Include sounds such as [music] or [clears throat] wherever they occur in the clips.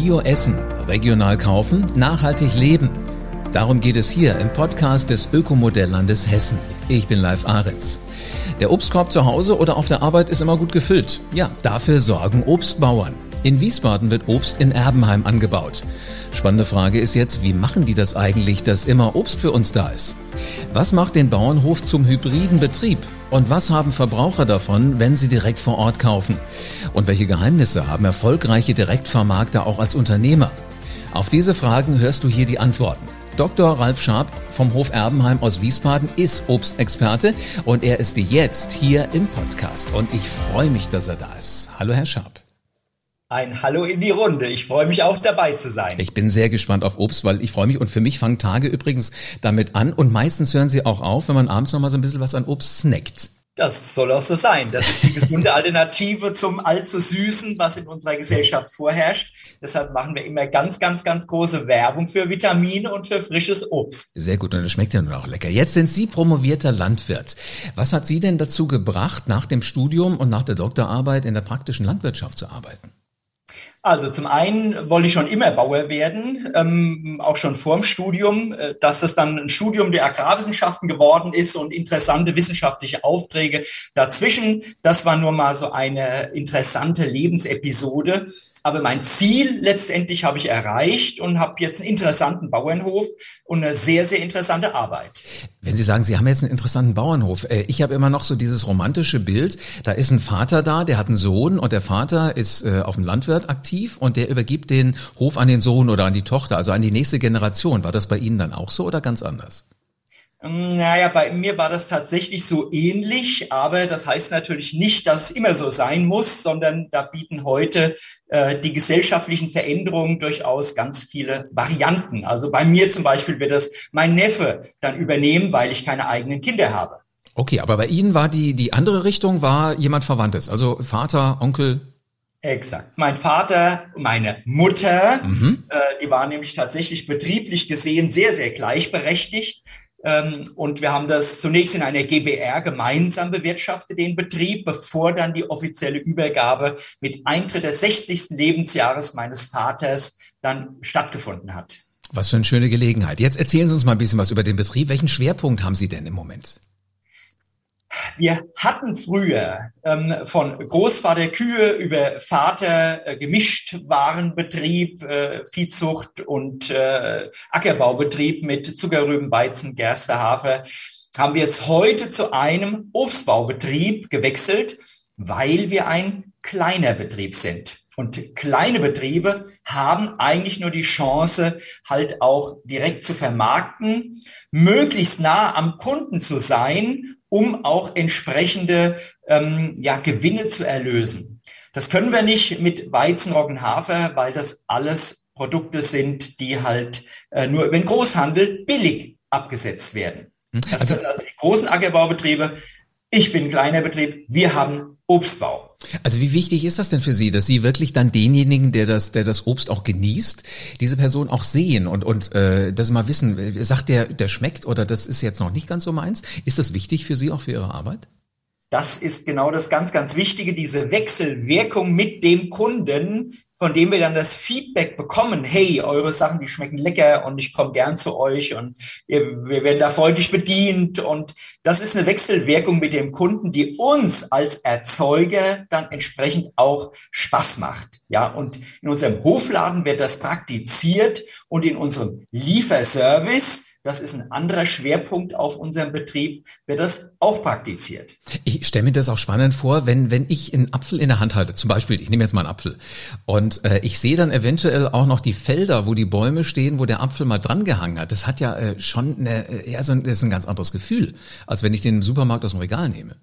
Bio essen, regional kaufen, nachhaltig leben. Darum geht es hier im Podcast des Ökomodelllandes Hessen. Ich bin Live Ahrens. Der Obstkorb zu Hause oder auf der Arbeit ist immer gut gefüllt. Ja, dafür sorgen Obstbauern. In Wiesbaden wird Obst in Erbenheim angebaut. Spannende Frage ist jetzt, wie machen die das eigentlich, dass immer Obst für uns da ist? Was macht den Bauernhof zum hybriden Betrieb? Und was haben Verbraucher davon, wenn sie direkt vor Ort kaufen? Und welche Geheimnisse haben erfolgreiche Direktvermarkter auch als Unternehmer? Auf diese Fragen hörst du hier die Antworten. Dr. Ralf Scharp vom Hof Erbenheim aus Wiesbaden ist Obstexperte und er ist jetzt hier im Podcast. Und ich freue mich, dass er da ist. Hallo, Herr Scharp. Ein Hallo in die Runde. Ich freue mich auch dabei zu sein. Ich bin sehr gespannt auf Obst, weil ich freue mich und für mich fangen Tage übrigens damit an und meistens hören sie auch auf, wenn man abends noch mal so ein bisschen was an Obst snackt. Das soll auch so sein. Das ist die gesunde [laughs] Alternative zum allzu süßen, was in unserer Gesellschaft vorherrscht. Deshalb machen wir immer ganz, ganz, ganz große Werbung für Vitamine und für frisches Obst. Sehr gut und das schmeckt ja nur auch lecker. Jetzt sind Sie promovierter Landwirt. Was hat Sie denn dazu gebracht, nach dem Studium und nach der Doktorarbeit in der praktischen Landwirtschaft zu arbeiten? Also zum einen wollte ich schon immer Bauer werden, ähm, auch schon vorm Studium, äh, dass das dann ein Studium der Agrarwissenschaften geworden ist und interessante wissenschaftliche Aufträge dazwischen. Das war nur mal so eine interessante Lebensepisode. Aber mein Ziel letztendlich habe ich erreicht und habe jetzt einen interessanten Bauernhof und eine sehr, sehr interessante Arbeit. Wenn Sie sagen, Sie haben jetzt einen interessanten Bauernhof, äh, ich habe immer noch so dieses romantische Bild, da ist ein Vater da, der hat einen Sohn und der Vater ist äh, auf dem Landwirt aktiv und der übergibt den Hof an den Sohn oder an die Tochter, also an die nächste Generation. War das bei Ihnen dann auch so oder ganz anders? Naja, bei mir war das tatsächlich so ähnlich, aber das heißt natürlich nicht, dass es immer so sein muss, sondern da bieten heute äh, die gesellschaftlichen Veränderungen durchaus ganz viele Varianten. Also bei mir zum Beispiel wird das mein Neffe dann übernehmen, weil ich keine eigenen Kinder habe. Okay, aber bei Ihnen war die, die andere Richtung, war jemand Verwandtes, also Vater, Onkel, Exakt. Mein Vater, meine Mutter, mhm. äh, die waren nämlich tatsächlich betrieblich gesehen sehr, sehr gleichberechtigt. Ähm, und wir haben das zunächst in einer GBR gemeinsam bewirtschaftet, den Betrieb, bevor dann die offizielle Übergabe mit Eintritt des 60. Lebensjahres meines Vaters dann stattgefunden hat. Was für eine schöne Gelegenheit. Jetzt erzählen Sie uns mal ein bisschen was über den Betrieb. Welchen Schwerpunkt haben Sie denn im Moment? Wir hatten früher ähm, von Großvater Kühe über Vater äh, Gemischtwarenbetrieb, äh, Viehzucht und äh, Ackerbaubetrieb mit Zuckerrüben, Weizen, Gerste, Hafer, haben wir jetzt heute zu einem Obstbaubetrieb gewechselt, weil wir ein kleiner Betrieb sind. Und kleine Betriebe haben eigentlich nur die Chance, halt auch direkt zu vermarkten, möglichst nah am Kunden zu sein um auch entsprechende ähm, ja, Gewinne zu erlösen. Das können wir nicht mit Weizen, Roggen, Hafer, weil das alles Produkte sind, die halt äh, nur über den Großhandel billig abgesetzt werden. Hm. Das also, sind also die großen Ackerbaubetriebe. Ich bin ein kleiner Betrieb. Wir haben Obstbau. Also wie wichtig ist das denn für Sie, dass Sie wirklich dann denjenigen, der das, der das Obst auch genießt, diese Person auch sehen und und äh, das mal wissen, sagt der, der schmeckt oder das ist jetzt noch nicht ganz so meins? Ist das wichtig für Sie auch für Ihre Arbeit? Das ist genau das ganz, ganz Wichtige, diese Wechselwirkung mit dem Kunden, von dem wir dann das Feedback bekommen, hey, eure Sachen, die schmecken lecker und ich komme gern zu euch und wir, wir werden da freundlich bedient. Und das ist eine Wechselwirkung mit dem Kunden, die uns als Erzeuger dann entsprechend auch Spaß macht. Ja, und in unserem Hofladen wird das praktiziert und in unserem Lieferservice das ist ein anderer Schwerpunkt auf unserem Betrieb, wird das auch praktiziert. Ich stelle mir das auch spannend vor, wenn, wenn ich einen Apfel in der Hand halte, zum Beispiel, ich nehme jetzt mal einen Apfel, und äh, ich sehe dann eventuell auch noch die Felder, wo die Bäume stehen, wo der Apfel mal dran gehangen hat. Das hat ja äh, schon eine, äh, ja, so ein, das ist ein ganz anderes Gefühl, als wenn ich den im Supermarkt aus dem Regal nehme.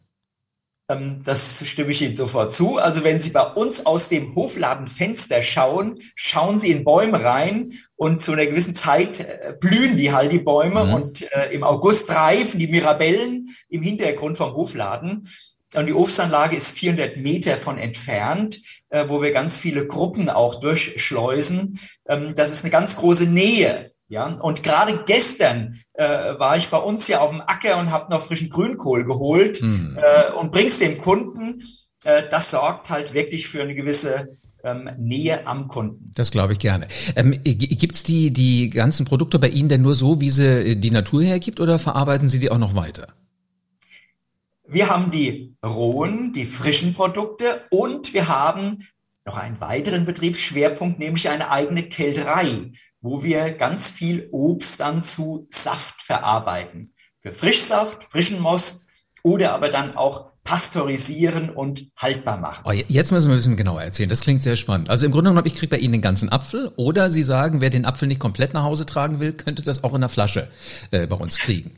Ähm, das stimme ich Ihnen sofort zu. Also wenn Sie bei uns aus dem Hofladenfenster schauen, schauen Sie in Bäume rein und zu einer gewissen Zeit äh, blühen die halt die Bäume mhm. und äh, im August reifen die Mirabellen im Hintergrund vom Hofladen. Und die Obstanlage ist 400 Meter von entfernt, äh, wo wir ganz viele Gruppen auch durchschleusen. Ähm, das ist eine ganz große Nähe. Ja, und gerade gestern äh, war ich bei uns ja auf dem Acker und habe noch frischen Grünkohl geholt mhm. äh, und bring's dem Kunden. Äh, das sorgt halt wirklich für eine gewisse ähm, Nähe am Kunden. Das glaube ich gerne. Ähm, Gibt es die, die ganzen Produkte bei Ihnen denn nur so, wie sie äh, die Natur hergibt oder verarbeiten Sie die auch noch weiter? Wir haben die rohen, die frischen Produkte und wir haben noch einen weiteren Betriebsschwerpunkt, nämlich eine eigene Kälterei, wo wir ganz viel Obst dann zu Saft verarbeiten. Für Frischsaft, frischen Most oder aber dann auch pasteurisieren und haltbar machen. Oh, jetzt müssen wir ein bisschen genauer erzählen. Das klingt sehr spannend. Also im Grunde genommen, ich kriege bei Ihnen den ganzen Apfel oder Sie sagen, wer den Apfel nicht komplett nach Hause tragen will, könnte das auch in der Flasche äh, bei uns kriegen.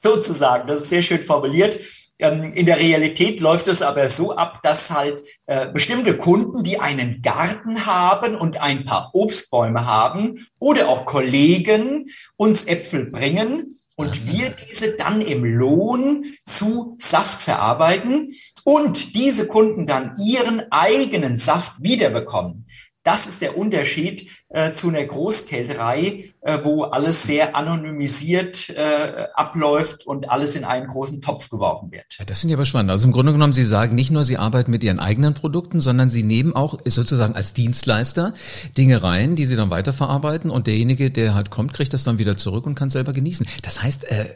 Sozusagen, das ist sehr schön formuliert. Ähm, in der Realität läuft es aber so ab, dass halt äh, bestimmte Kunden, die einen Garten haben und ein paar Obstbäume haben oder auch Kollegen uns Äpfel bringen und wir diese dann im Lohn zu Saft verarbeiten und diese Kunden dann ihren eigenen Saft wiederbekommen. Das ist der Unterschied äh, zu einer Großkälterei, äh, wo alles sehr anonymisiert äh, abläuft und alles in einen großen Topf geworfen wird. Ja, das finde ich aber spannend. Also im Grunde genommen, Sie sagen nicht nur, Sie arbeiten mit Ihren eigenen Produkten, sondern Sie nehmen auch sozusagen als Dienstleister Dinge rein, die Sie dann weiterverarbeiten und derjenige, der halt kommt, kriegt das dann wieder zurück und kann selber genießen. Das heißt, äh,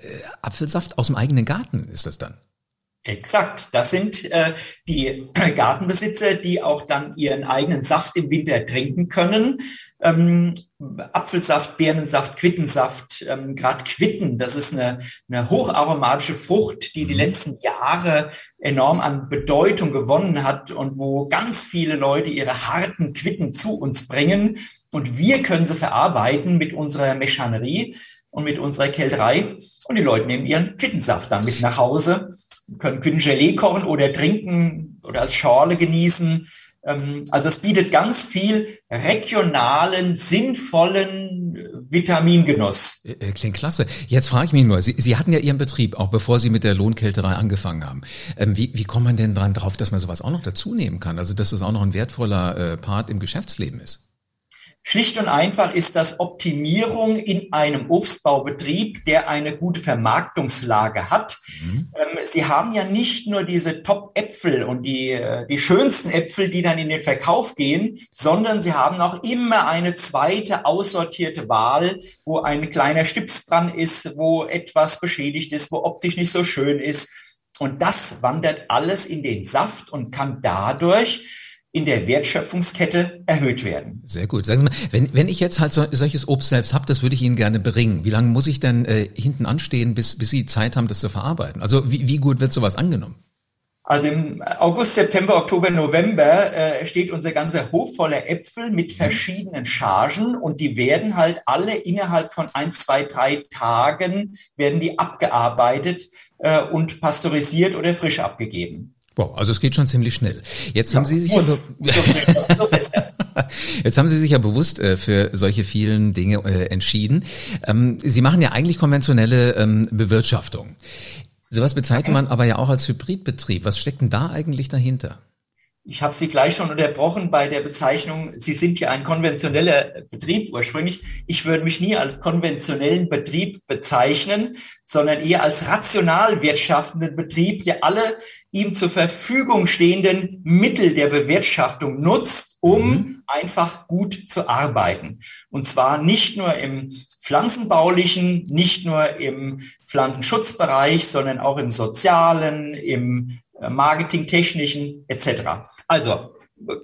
Apfelsaft aus dem eigenen Garten ist das dann? Exakt, das sind äh, die [clears throat] Gartenbesitzer, die auch dann ihren eigenen Saft im Winter trinken können. Ähm, Apfelsaft, Birnensaft, Quittensaft, ähm, gerade Quitten, das ist eine, eine hocharomatische Frucht, die die mhm. letzten Jahre enorm an Bedeutung gewonnen hat und wo ganz viele Leute ihre harten Quitten zu uns bringen und wir können sie verarbeiten mit unserer Mechanerie und mit unserer Kälterei und die Leute nehmen ihren Quittensaft dann mit nach Hause können Quittengelee kochen oder trinken oder als Schorle genießen. Ähm, also es bietet ganz viel regionalen, sinnvollen Vitamingenuss. Äh, äh, klingt klasse. Jetzt frage ich mich nur, Sie, Sie hatten ja Ihren Betrieb, auch bevor Sie mit der Lohnkälterei angefangen haben. Ähm, wie, wie kommt man denn dran drauf, dass man sowas auch noch dazu nehmen kann? Also dass das auch noch ein wertvoller äh, Part im Geschäftsleben ist? Schlicht und einfach ist das Optimierung in einem Obstbaubetrieb, der eine gute Vermarktungslage hat. Mhm. Ähm, Sie haben ja nicht nur diese Top-Äpfel und die, äh, die schönsten Äpfel, die dann in den Verkauf gehen, sondern Sie haben auch immer eine zweite aussortierte Wahl, wo ein kleiner Stips dran ist, wo etwas beschädigt ist, wo optisch nicht so schön ist. Und das wandert alles in den Saft und kann dadurch in der Wertschöpfungskette erhöht werden. Sehr gut. Sagen Sie mal, wenn, wenn ich jetzt halt so, solches Obst selbst habe, das würde ich Ihnen gerne bringen. Wie lange muss ich denn äh, hinten anstehen, bis, bis Sie Zeit haben, das zu verarbeiten? Also wie, wie gut wird sowas angenommen? Also im August, September, Oktober, November äh, steht unser ganzer Hof voller Äpfel mit mhm. verschiedenen Chargen und die werden halt alle innerhalb von ein, zwei, drei Tagen werden die abgearbeitet äh, und pasteurisiert oder frisch abgegeben. Wow, also es geht schon ziemlich schnell. Jetzt ja, haben Sie sich ja, [laughs] jetzt haben Sie sich ja bewusst äh, für solche vielen Dinge äh, entschieden. Ähm, Sie machen ja eigentlich konventionelle ähm, Bewirtschaftung. Sowas bezeichnet man aber ja auch als Hybridbetrieb. Was steckt denn da eigentlich dahinter? Ich habe Sie gleich schon unterbrochen bei der Bezeichnung, Sie sind ja ein konventioneller Betrieb ursprünglich. Ich würde mich nie als konventionellen Betrieb bezeichnen, sondern eher als rational wirtschaftenden Betrieb, der alle ihm zur Verfügung stehenden Mittel der Bewirtschaftung nutzt, um mhm. einfach gut zu arbeiten. Und zwar nicht nur im pflanzenbaulichen, nicht nur im Pflanzenschutzbereich, sondern auch im sozialen, im marketingtechnischen etc. Also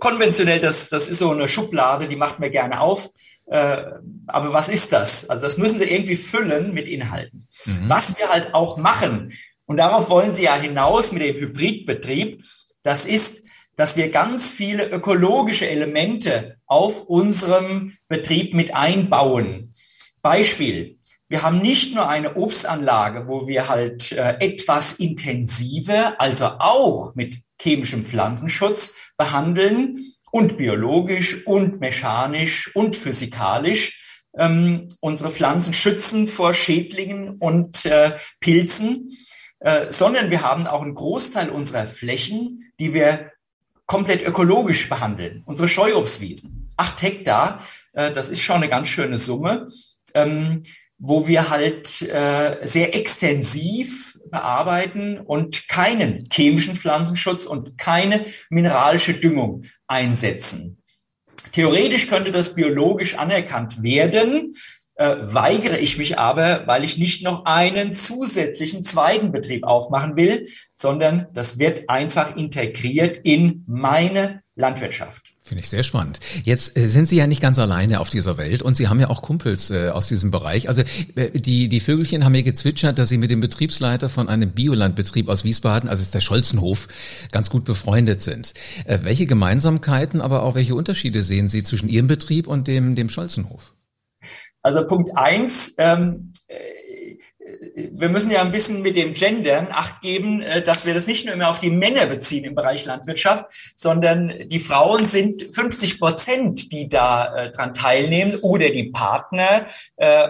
konventionell, das, das ist so eine Schublade, die macht mir gerne auf. Äh, aber was ist das? Also das müssen Sie irgendwie füllen mit Inhalten. Mhm. Was wir halt auch machen, und darauf wollen Sie ja hinaus mit dem Hybridbetrieb, das ist, dass wir ganz viele ökologische Elemente auf unserem Betrieb mit einbauen. Beispiel, wir haben nicht nur eine Obstanlage, wo wir halt äh, etwas intensiver, also auch mit chemischem Pflanzenschutz behandeln und biologisch und mechanisch und physikalisch ähm, unsere Pflanzen schützen vor Schädlingen und äh, Pilzen, äh, sondern wir haben auch einen Großteil unserer Flächen, die wir komplett ökologisch behandeln. Unsere Scheuobstwiesen, acht Hektar, äh, das ist schon eine ganz schöne Summe. Ähm, wo wir halt äh, sehr extensiv bearbeiten und keinen chemischen Pflanzenschutz und keine mineralische Düngung einsetzen. Theoretisch könnte das biologisch anerkannt werden, äh, weigere ich mich aber, weil ich nicht noch einen zusätzlichen zweiten Betrieb aufmachen will, sondern das wird einfach integriert in meine Landwirtschaft. Finde ich sehr spannend. Jetzt äh, sind Sie ja nicht ganz alleine auf dieser Welt und Sie haben ja auch Kumpels äh, aus diesem Bereich. Also äh, die, die Vögelchen haben mir gezwitschert, dass Sie mit dem Betriebsleiter von einem Biolandbetrieb aus Wiesbaden, also ist der Scholzenhof, ganz gut befreundet sind. Äh, welche Gemeinsamkeiten, aber auch welche Unterschiede sehen Sie zwischen Ihrem Betrieb und dem, dem Scholzenhof? Also Punkt eins, ähm, wir müssen ja ein bisschen mit dem Gendern Acht geben, äh, dass wir das nicht nur immer auf die Männer beziehen im Bereich Landwirtschaft, sondern die Frauen sind 50 Prozent, die da äh, dran teilnehmen oder die Partner. Äh,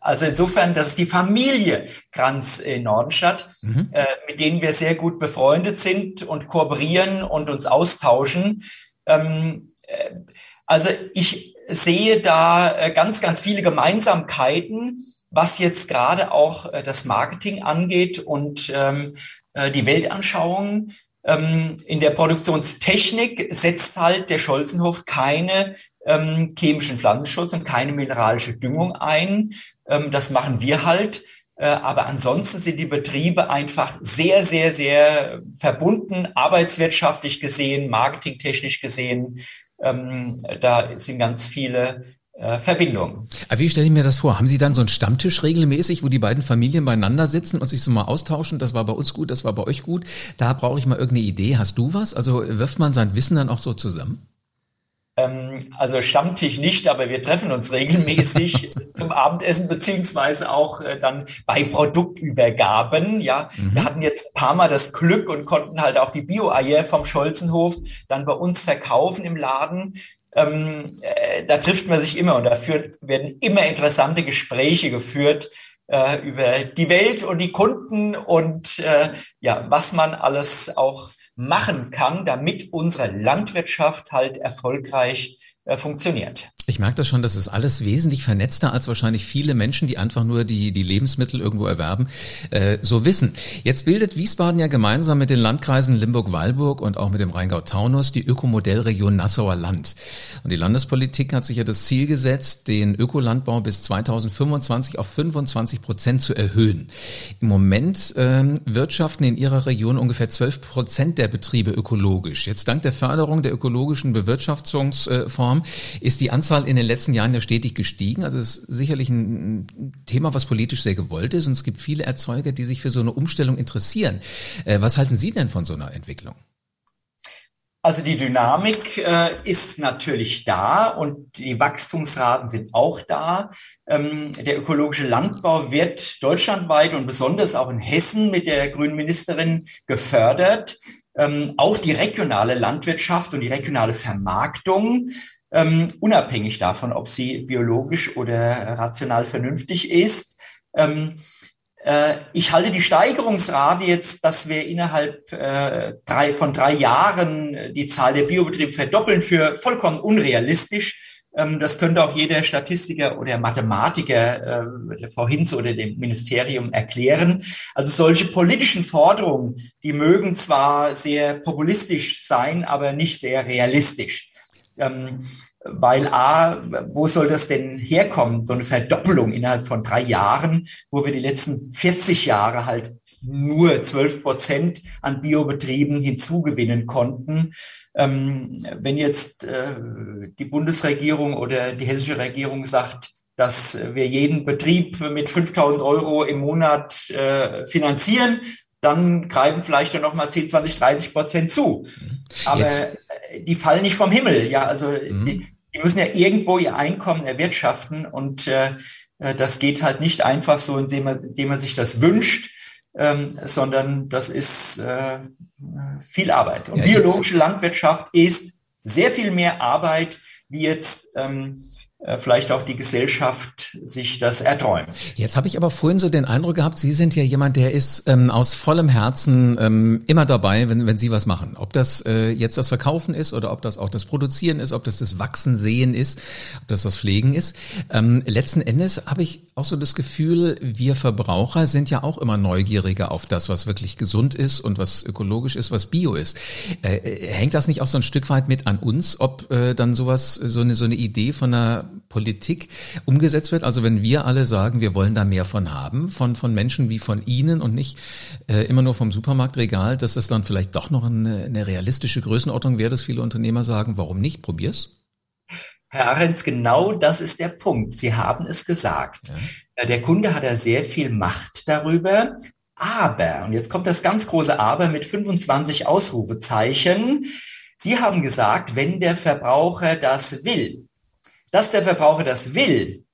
also insofern, das ist die Familie Kranz in Nordenstadt, mhm. mit denen wir sehr gut befreundet sind und kooperieren und uns austauschen. Ähm, äh, also ich sehe da ganz, ganz viele Gemeinsamkeiten was jetzt gerade auch äh, das Marketing angeht und ähm, äh, die Weltanschauung. Ähm, in der Produktionstechnik setzt halt der Scholzenhof keine ähm, chemischen Pflanzenschutz und keine mineralische Düngung ein. Ähm, das machen wir halt. Äh, aber ansonsten sind die Betriebe einfach sehr, sehr, sehr verbunden, arbeitswirtschaftlich gesehen, marketingtechnisch gesehen. Ähm, da sind ganz viele Verbindung. Aber wie stelle ich mir das vor? Haben Sie dann so einen Stammtisch regelmäßig, wo die beiden Familien beieinander sitzen und sich so mal austauschen? Das war bei uns gut, das war bei euch gut. Da brauche ich mal irgendeine Idee. Hast du was? Also wirft man sein Wissen dann auch so zusammen? Ähm, also Stammtisch nicht, aber wir treffen uns regelmäßig [laughs] zum Abendessen beziehungsweise auch äh, dann bei Produktübergaben. Ja, mhm. wir hatten jetzt ein paar Mal das Glück und konnten halt auch die Bio-Eier vom Scholzenhof dann bei uns verkaufen im Laden ähm, äh, da trifft man sich immer und dafür werden immer interessante Gespräche geführt äh, über die Welt und die Kunden und äh, ja, was man alles auch machen kann, damit unsere Landwirtschaft halt erfolgreich äh, funktioniert. Ich merke das schon, das ist alles wesentlich vernetzter, als wahrscheinlich viele Menschen, die einfach nur die, die Lebensmittel irgendwo erwerben, äh, so wissen. Jetzt bildet Wiesbaden ja gemeinsam mit den Landkreisen Limburg-Weilburg und auch mit dem Rheingau-Taunus die Ökomodellregion Nassauer Land. Und die Landespolitik hat sich ja das Ziel gesetzt, den Ökolandbau bis 2025 auf 25 Prozent zu erhöhen. Im Moment äh, wirtschaften in ihrer Region ungefähr 12 Prozent der Betriebe ökologisch. Jetzt dank der Förderung der ökologischen Bewirtschaftungsform ist die Anzahl Anzahl in den letzten Jahren ja stetig gestiegen. Also es ist sicherlich ein Thema, was politisch sehr gewollt ist. Und es gibt viele Erzeuger, die sich für so eine Umstellung interessieren. Äh, was halten Sie denn von so einer Entwicklung? Also die Dynamik äh, ist natürlich da und die Wachstumsraten sind auch da. Ähm, der ökologische Landbau wird deutschlandweit und besonders auch in Hessen mit der grünen Ministerin gefördert. Ähm, auch die regionale Landwirtschaft und die regionale Vermarktung ähm, unabhängig davon, ob sie biologisch oder rational vernünftig ist. Ähm, äh, ich halte die Steigerungsrate jetzt, dass wir innerhalb äh, drei, von drei Jahren die Zahl der Biobetriebe verdoppeln, für vollkommen unrealistisch. Ähm, das könnte auch jeder Statistiker oder Mathematiker, äh, Frau Hinz oder dem Ministerium erklären. Also solche politischen Forderungen, die mögen zwar sehr populistisch sein, aber nicht sehr realistisch. Ähm, weil A, wo soll das denn herkommen? So eine Verdoppelung innerhalb von drei Jahren, wo wir die letzten 40 Jahre halt nur 12 Prozent an Biobetrieben hinzugewinnen konnten. Ähm, wenn jetzt äh, die Bundesregierung oder die hessische Regierung sagt, dass wir jeden Betrieb mit 5000 Euro im Monat äh, finanzieren, dann greifen vielleicht dann nochmal 10, 20, 30 Prozent zu. Aber Jetzt. die fallen nicht vom Himmel. Ja, also mhm. die, die, müssen ja irgendwo ihr Einkommen erwirtschaften und äh, äh, das geht halt nicht einfach so, indem man, indem man sich das wünscht, ähm, sondern das ist äh, viel Arbeit. Und ja, biologische Landwirtschaft ist sehr viel mehr Arbeit wie jetzt ähm, äh, vielleicht auch die Gesellschaft sich das erträumt. Jetzt habe ich aber vorhin so den Eindruck gehabt, Sie sind ja jemand, der ist ähm, aus vollem Herzen ähm, immer dabei, wenn, wenn Sie was machen. Ob das äh, jetzt das Verkaufen ist oder ob das auch das Produzieren ist, ob das das Wachsen sehen ist, ob das das Pflegen ist. Ähm, letzten Endes habe ich auch so das Gefühl, wir Verbraucher sind ja auch immer neugieriger auf das, was wirklich gesund ist und was ökologisch ist, was bio ist. Äh, äh hängt das nicht auch so ein Stück weit mit an uns, ob äh, dann sowas, so eine, so eine Idee von einer Politik umgesetzt wird. Also wenn wir alle sagen, wir wollen da mehr von haben, von, von Menschen wie von Ihnen und nicht äh, immer nur vom Supermarktregal, dass das dann vielleicht doch noch eine, eine realistische Größenordnung wäre, dass viele Unternehmer sagen, warum nicht? Probier's. Herr Ahrens, genau das ist der Punkt. Sie haben es gesagt. Ja. Äh, der Kunde hat ja sehr viel Macht darüber. Aber, und jetzt kommt das ganz große Aber mit 25 Ausrufezeichen. Sie haben gesagt, wenn der Verbraucher das will, dass der Verbraucher das will,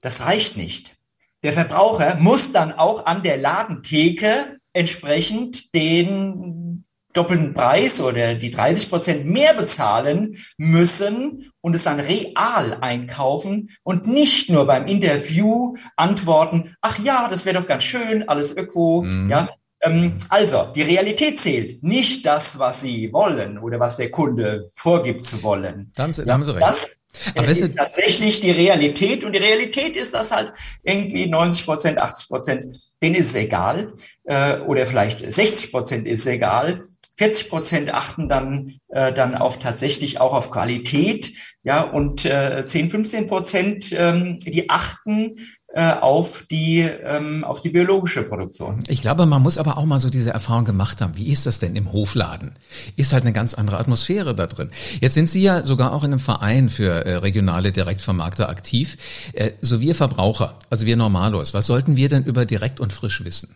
das reicht nicht. Der Verbraucher muss dann auch an der Ladentheke entsprechend den doppelten Preis oder die 30 Prozent mehr bezahlen müssen und es dann real einkaufen und nicht nur beim Interview antworten, ach ja, das wäre doch ganz schön, alles öko, mhm. ja. Ähm, also, die Realität zählt, nicht das, was Sie wollen oder was der Kunde vorgibt zu wollen. Dann, ja, haben Sie recht. Das, aber ist tatsächlich die Realität und die Realität ist, dass halt irgendwie 90 Prozent, 80 Prozent, denen ist es egal äh, oder vielleicht 60 Prozent ist es egal. 40 Prozent achten dann äh, dann auf tatsächlich auch auf Qualität, ja und äh, 10, 15 Prozent ähm, die achten auf die ähm, auf die biologische Produktion. Ich glaube, man muss aber auch mal so diese Erfahrung gemacht haben. Wie ist das denn im Hofladen? Ist halt eine ganz andere Atmosphäre da drin. Jetzt sind Sie ja sogar auch in einem Verein für äh, regionale Direktvermarkter aktiv. Äh, so wir Verbraucher, also wir Normalos, was sollten wir denn über direkt und frisch wissen?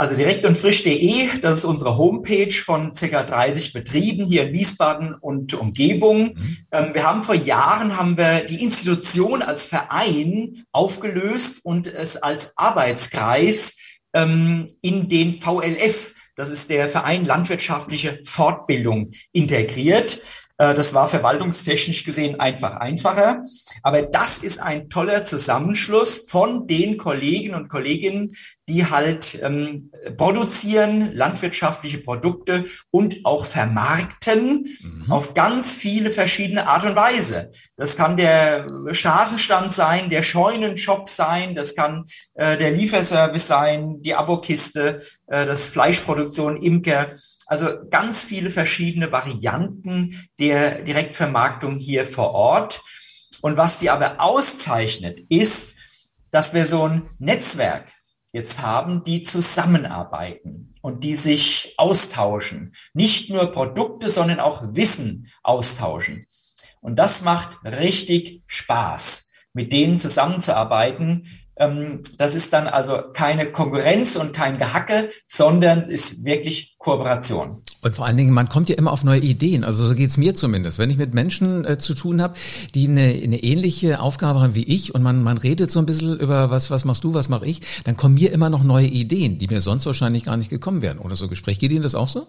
Also direkt und frisch.de, das ist unsere Homepage von ca. 30 Betrieben hier in Wiesbaden und Umgebung. Mhm. Ähm, wir haben vor Jahren haben wir die Institution als Verein aufgelöst und es als Arbeitskreis ähm, in den VLF, das ist der Verein Landwirtschaftliche Fortbildung, integriert. Äh, das war verwaltungstechnisch gesehen einfach einfacher. Aber das ist ein toller Zusammenschluss von den Kollegen und Kolleginnen, die halt ähm, produzieren, landwirtschaftliche Produkte und auch vermarkten mhm. auf ganz viele verschiedene Art und Weise. Das kann der Straßenstand sein, der Scheunenshop sein, das kann äh, der Lieferservice sein, die Abokiste, äh, das Fleischproduktion, Imker. Also ganz viele verschiedene Varianten der Direktvermarktung hier vor Ort. Und was die aber auszeichnet, ist, dass wir so ein Netzwerk jetzt haben, die zusammenarbeiten und die sich austauschen. Nicht nur Produkte, sondern auch Wissen austauschen. Und das macht richtig Spaß, mit denen zusammenzuarbeiten, das ist dann also keine Konkurrenz und kein Gehacke, sondern ist wirklich Kooperation. Und vor allen Dingen, man kommt ja immer auf neue Ideen. Also so geht's mir zumindest. Wenn ich mit Menschen äh, zu tun habe, die eine, eine ähnliche Aufgabe haben wie ich und man, man redet so ein bisschen über was, was machst du, was mache ich, dann kommen mir immer noch neue Ideen, die mir sonst wahrscheinlich gar nicht gekommen wären. Oder so Gespräch. Geht Ihnen das auch so?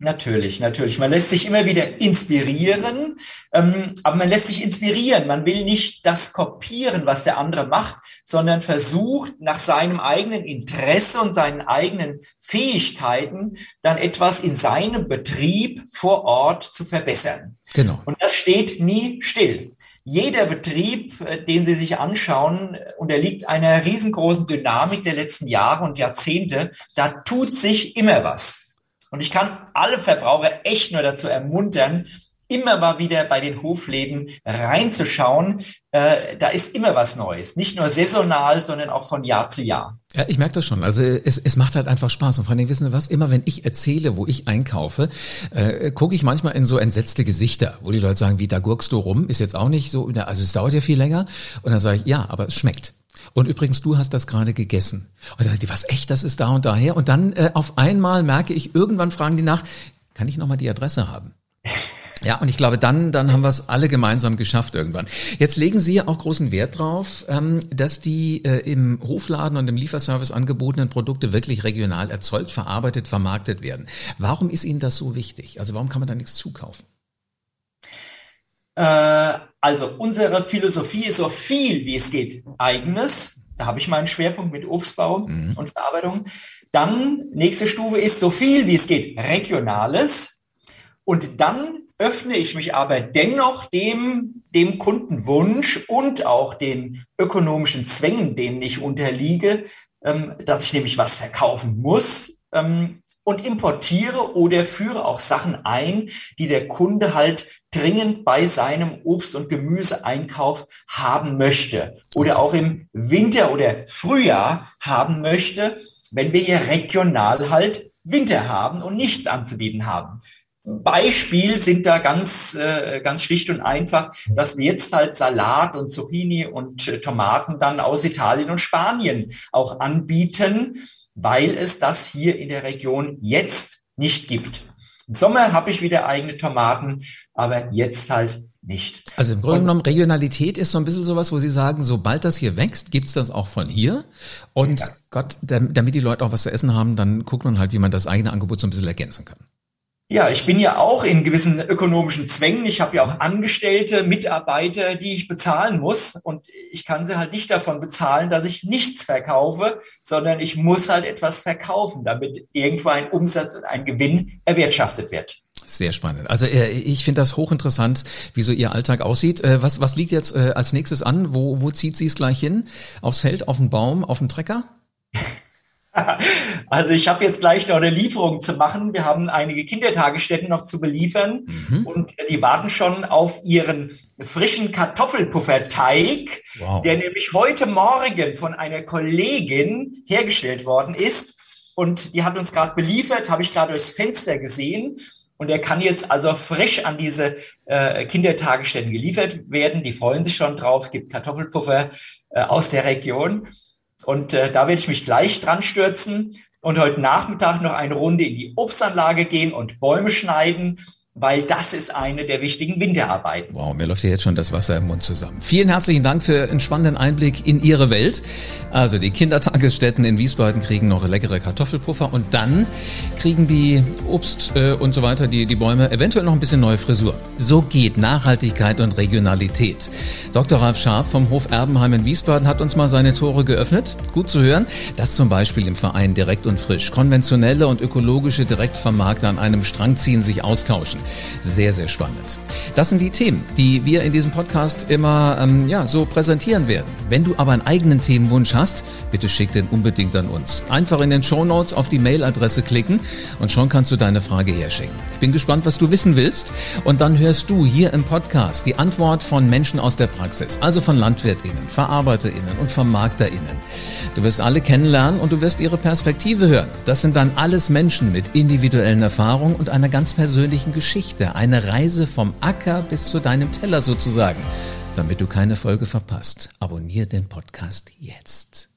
Natürlich, natürlich. Man lässt sich immer wieder inspirieren, ähm, aber man lässt sich inspirieren. Man will nicht das kopieren, was der andere macht, sondern versucht nach seinem eigenen Interesse und seinen eigenen Fähigkeiten dann etwas in seinem Betrieb vor Ort zu verbessern. Genau. Und das steht nie still. Jeder Betrieb, äh, den Sie sich anschauen, unterliegt einer riesengroßen Dynamik der letzten Jahre und Jahrzehnte. Da tut sich immer was. Und ich kann alle Verbraucher echt nur dazu ermuntern, immer mal wieder bei den Hofläden reinzuschauen. Äh, da ist immer was Neues. Nicht nur saisonal, sondern auch von Jahr zu Jahr. Ja, ich merke das schon. Also es, es macht halt einfach Spaß. Und vor allem, wissen Sie was, immer wenn ich erzähle, wo ich einkaufe, äh, gucke ich manchmal in so entsetzte Gesichter, wo die Leute sagen, wie, da gurkst du rum, ist jetzt auch nicht so, also es dauert ja viel länger. Und dann sage ich, ja, aber es schmeckt. Und übrigens, du hast das gerade gegessen. Und dann was echt, das ist da und daher. Und dann äh, auf einmal merke ich, irgendwann fragen die nach, kann ich nochmal die Adresse haben? [laughs] Ja, und ich glaube, dann, dann haben wir es alle gemeinsam geschafft irgendwann. Jetzt legen Sie ja auch großen Wert drauf, ähm, dass die äh, im Hofladen und im Lieferservice angebotenen Produkte wirklich regional erzeugt, verarbeitet, vermarktet werden. Warum ist Ihnen das so wichtig? Also warum kann man da nichts zukaufen? Äh, Also unsere Philosophie ist so viel wie es geht eigenes. Da habe ich meinen Schwerpunkt mit Obstbau mhm. und Verarbeitung. Dann nächste Stufe ist so viel wie es geht regionales. Und dann öffne ich mich aber dennoch dem, dem Kundenwunsch und auch den ökonomischen Zwängen, denen ich unterliege, ähm, dass ich nämlich was verkaufen muss ähm, und importiere oder führe auch Sachen ein, die der Kunde halt dringend bei seinem Obst- und Gemüseeinkauf haben möchte oder auch im Winter oder Frühjahr haben möchte, wenn wir hier regional halt Winter haben und nichts anzubieten haben. Beispiel sind da ganz, äh, ganz schlicht und einfach, dass wir jetzt halt Salat und Zucchini und äh, Tomaten dann aus Italien und Spanien auch anbieten, weil es das hier in der Region jetzt nicht gibt. Im Sommer habe ich wieder eigene Tomaten, aber jetzt halt nicht. Also im Grunde genommen, Regionalität ist so ein bisschen sowas, wo Sie sagen, sobald das hier wächst, gibt's das auch von hier. Und ja. Gott, damit die Leute auch was zu essen haben, dann guckt man halt, wie man das eigene Angebot so ein bisschen ergänzen kann. Ja, ich bin ja auch in gewissen ökonomischen Zwängen. Ich habe ja auch Angestellte, Mitarbeiter, die ich bezahlen muss. Und ich kann sie halt nicht davon bezahlen, dass ich nichts verkaufe, sondern ich muss halt etwas verkaufen, damit irgendwo ein Umsatz und ein Gewinn erwirtschaftet wird. Sehr spannend. Also äh, ich finde das hochinteressant, wie so Ihr Alltag aussieht. Äh, was, was liegt jetzt äh, als nächstes an? Wo, wo zieht sie es gleich hin? Aufs Feld, auf den Baum, auf den Trecker? [laughs] Also ich habe jetzt gleich noch eine Lieferung zu machen. Wir haben einige Kindertagesstätten noch zu beliefern mhm. und die warten schon auf ihren frischen Kartoffelpufferteig, wow. der nämlich heute Morgen von einer Kollegin hergestellt worden ist. Und die hat uns gerade beliefert, habe ich gerade durchs Fenster gesehen. Und er kann jetzt also frisch an diese äh, Kindertagesstätten geliefert werden. Die freuen sich schon drauf, gibt Kartoffelpuffer äh, aus der Region. Und äh, da werde ich mich gleich dran stürzen und heute Nachmittag noch eine Runde in die Obstanlage gehen und Bäume schneiden weil das ist eine der wichtigen Winterarbeiten. Wow, mir läuft ja jetzt schon das Wasser im Mund zusammen. Vielen herzlichen Dank für einen spannenden Einblick in Ihre Welt. Also die Kindertagesstätten in Wiesbaden kriegen noch leckere Kartoffelpuffer und dann kriegen die Obst äh, und so weiter, die, die Bäume, eventuell noch ein bisschen neue Frisur. So geht Nachhaltigkeit und Regionalität. Dr. Ralf Scharf vom Hof Erbenheim in Wiesbaden hat uns mal seine Tore geöffnet. Gut zu hören, dass zum Beispiel im Verein Direkt und Frisch konventionelle und ökologische Direktvermarkter an einem Strang ziehen, sich austauschen. Sehr, sehr spannend. Das sind die Themen, die wir in diesem Podcast immer ähm, ja, so präsentieren werden. Wenn du aber einen eigenen Themenwunsch hast, bitte schick den unbedingt an uns. Einfach in den Show Notes auf die Mailadresse klicken und schon kannst du deine Frage herschicken. Ich bin gespannt, was du wissen willst und dann hörst du hier im Podcast die Antwort von Menschen aus der Praxis, also von LandwirtInnen, VerarbeiterInnen und VermarkterInnen. Du wirst alle kennenlernen und du wirst ihre Perspektive hören. Das sind dann alles Menschen mit individuellen Erfahrungen und einer ganz persönlichen Geschichte. Eine Reise vom Acker bis zu deinem Teller sozusagen. Damit du keine Folge verpasst, abonniere den Podcast jetzt.